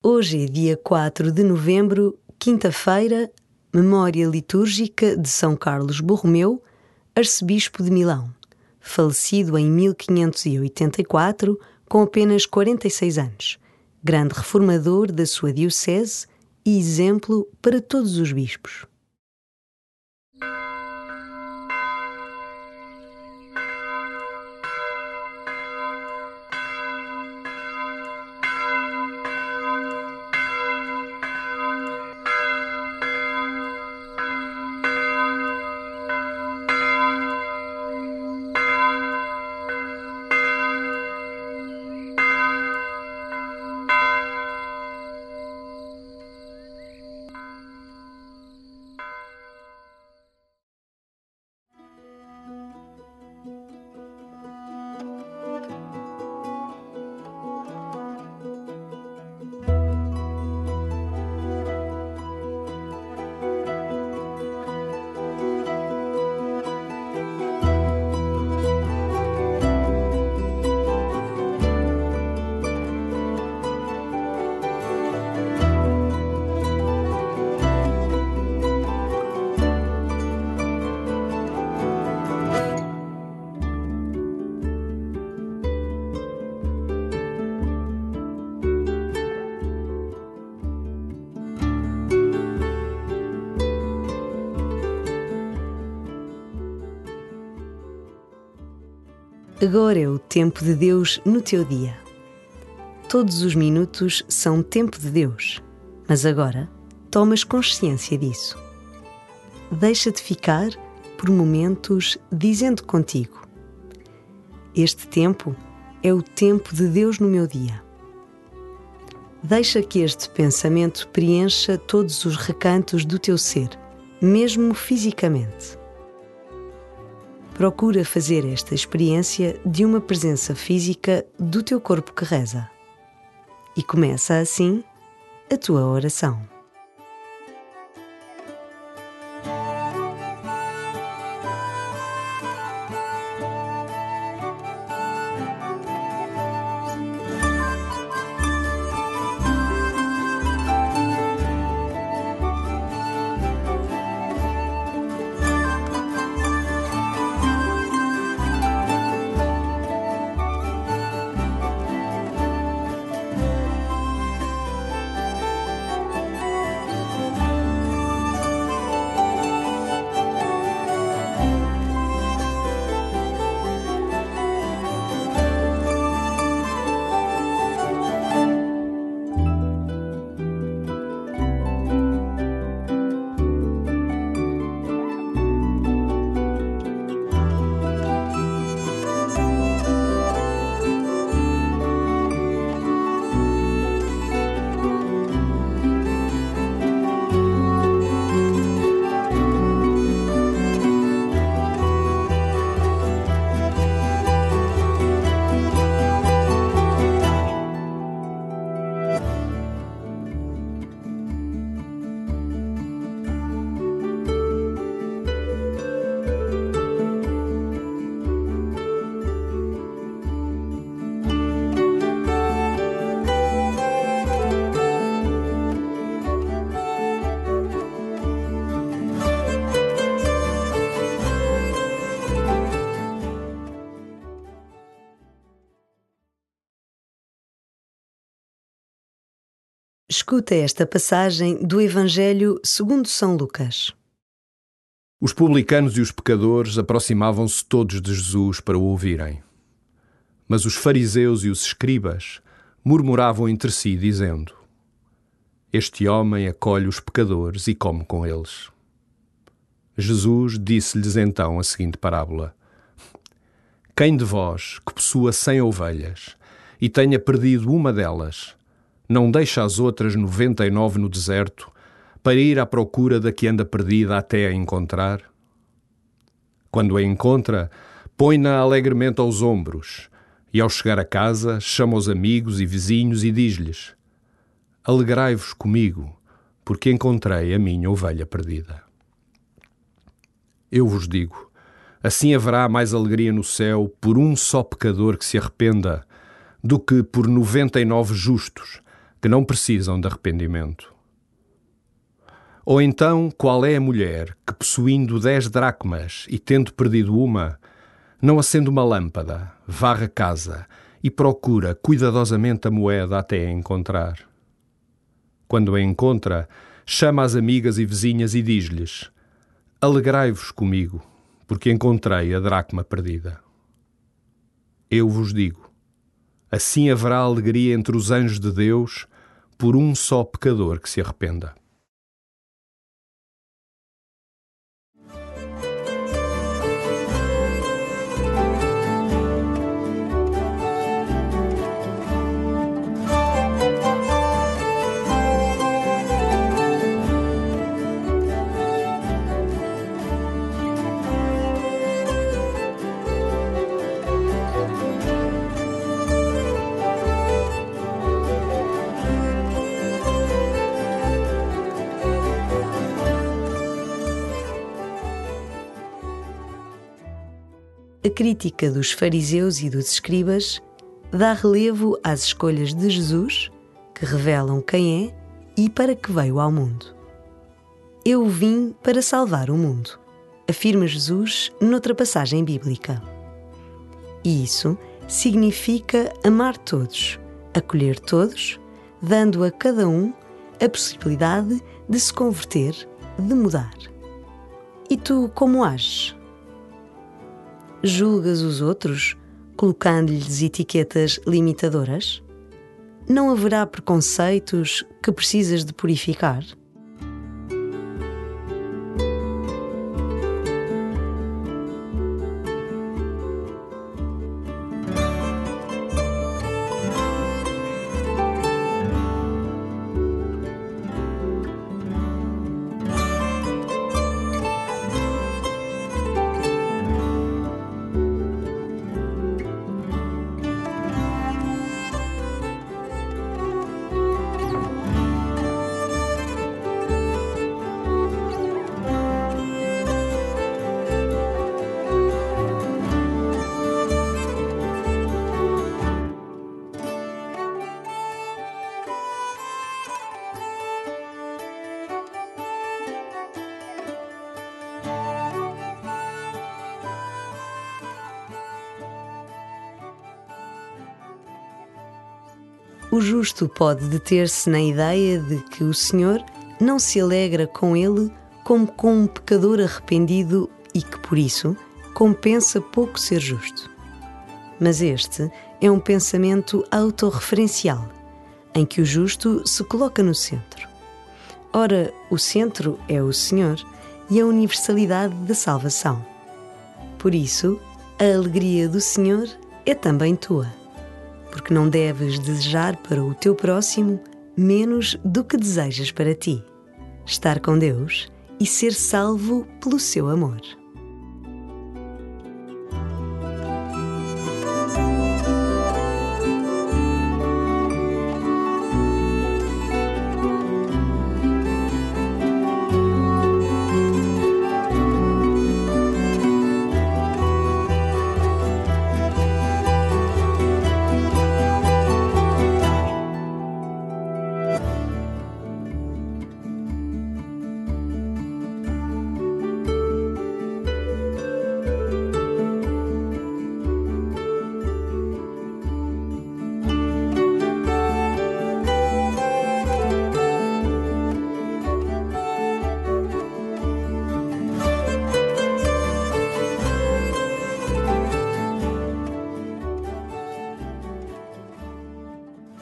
Hoje é dia 4 de novembro, quinta-feira, memória litúrgica de São Carlos Borromeu, arcebispo de Milão, falecido em 1584, com apenas 46 anos, grande reformador da sua diocese e exemplo para todos os bispos. Agora é o tempo de Deus no teu dia. Todos os minutos são tempo de Deus, mas agora tomas consciência disso. Deixa-te ficar por momentos dizendo contigo: Este tempo é o tempo de Deus no meu dia. Deixa que este pensamento preencha todos os recantos do teu ser, mesmo fisicamente procura fazer esta experiência de uma presença física do teu corpo que reza. E começa assim a tua oração. Escuta esta passagem do Evangelho segundo São Lucas. Os publicanos e os pecadores aproximavam-se todos de Jesus para o ouvirem. Mas os fariseus e os escribas murmuravam entre si, dizendo: Este homem acolhe os pecadores e come com eles. Jesus disse-lhes então a seguinte parábola: Quem de vós que possua cem ovelhas e tenha perdido uma delas, não deixa as outras noventa e nove no deserto para ir à procura da que anda perdida até a encontrar? Quando a encontra, põe-na alegremente aos ombros e, ao chegar a casa, chama os amigos e vizinhos e diz-lhes: Alegrai-vos comigo, porque encontrei a minha ovelha perdida. Eu vos digo: assim haverá mais alegria no céu por um só pecador que se arrependa do que por noventa e nove justos que não precisam de arrependimento. Ou então, qual é a mulher que, possuindo dez dracmas e tendo perdido uma, não acende uma lâmpada, varre a casa e procura cuidadosamente a moeda até a encontrar? Quando a encontra, chama as amigas e vizinhas e diz-lhes: Alegrai-vos comigo, porque encontrei a dracma perdida. Eu vos digo: assim haverá alegria entre os anjos de Deus por um só pecador que se arrependa. A crítica dos fariseus e dos escribas dá relevo às escolhas de Jesus, que revelam quem é e para que veio ao mundo. Eu vim para salvar o mundo, afirma Jesus noutra passagem bíblica. E isso significa amar todos, acolher todos, dando a cada um a possibilidade de se converter, de mudar. E tu como ages? Julgas os outros, colocando-lhes etiquetas limitadoras? Não haverá preconceitos que precisas de purificar? O justo pode deter-se na ideia de que o Senhor não se alegra com ele como com um pecador arrependido e que, por isso, compensa pouco ser justo. Mas este é um pensamento autorreferencial, em que o justo se coloca no centro. Ora, o centro é o Senhor e a universalidade da salvação. Por isso, a alegria do Senhor é também tua porque não deves desejar para o teu próximo menos do que desejas para ti. Estar com Deus e ser salvo pelo seu amor.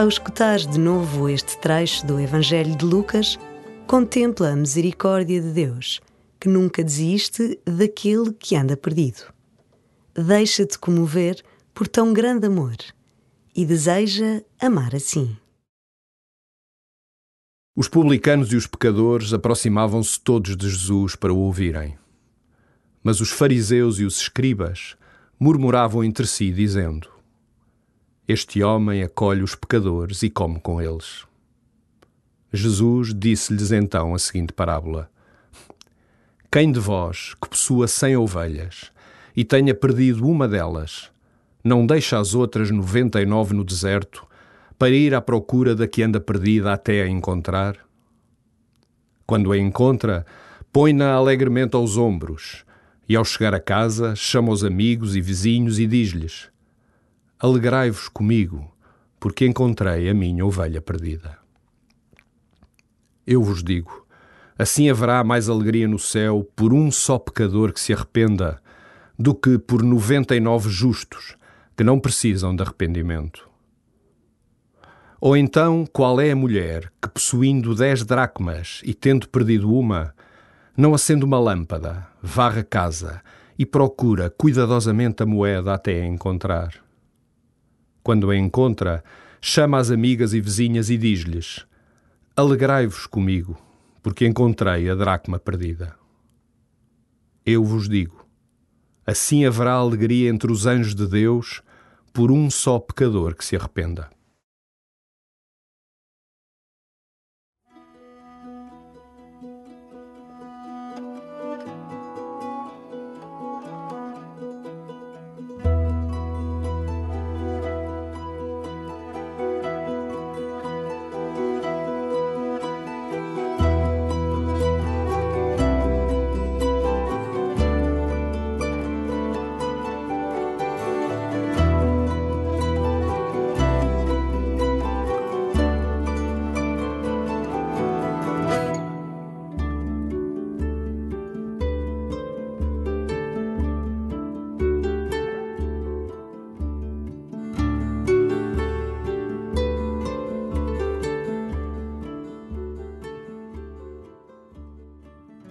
Ao escutar de novo este trecho do Evangelho de Lucas, contempla a misericórdia de Deus, que nunca desiste daquele que anda perdido. Deixa-te comover por tão grande amor e deseja amar assim. Os publicanos e os pecadores aproximavam-se todos de Jesus para o ouvirem. Mas os fariseus e os escribas murmuravam entre si, dizendo: este homem acolhe os pecadores e come com eles. Jesus disse-lhes então a seguinte parábola: Quem de vós que possua cem ovelhas e tenha perdido uma delas, não deixa as outras noventa e nove no deserto para ir à procura da que anda perdida até a encontrar? Quando a encontra, põe-na alegremente aos ombros e, ao chegar a casa, chama os amigos e vizinhos e diz-lhes: Alegrai-vos comigo, porque encontrei a minha ovelha perdida. Eu vos digo: assim haverá mais alegria no céu por um só pecador que se arrependa do que por noventa e nove justos que não precisam de arrependimento. Ou então, qual é a mulher que, possuindo dez dracmas e tendo perdido uma, não acende uma lâmpada, varre a casa e procura cuidadosamente a moeda até a encontrar? Quando a encontra, chama as amigas e vizinhas e diz-lhes: Alegrai-vos comigo, porque encontrei a dracma perdida. Eu vos digo: assim haverá alegria entre os anjos de Deus por um só pecador que se arrependa.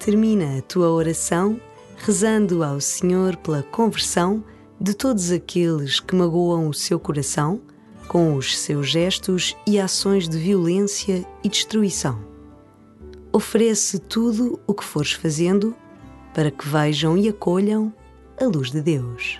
Termina a tua oração rezando ao Senhor pela conversão de todos aqueles que magoam o seu coração com os seus gestos e ações de violência e destruição. Oferece tudo o que fores fazendo para que vejam e acolham a luz de Deus.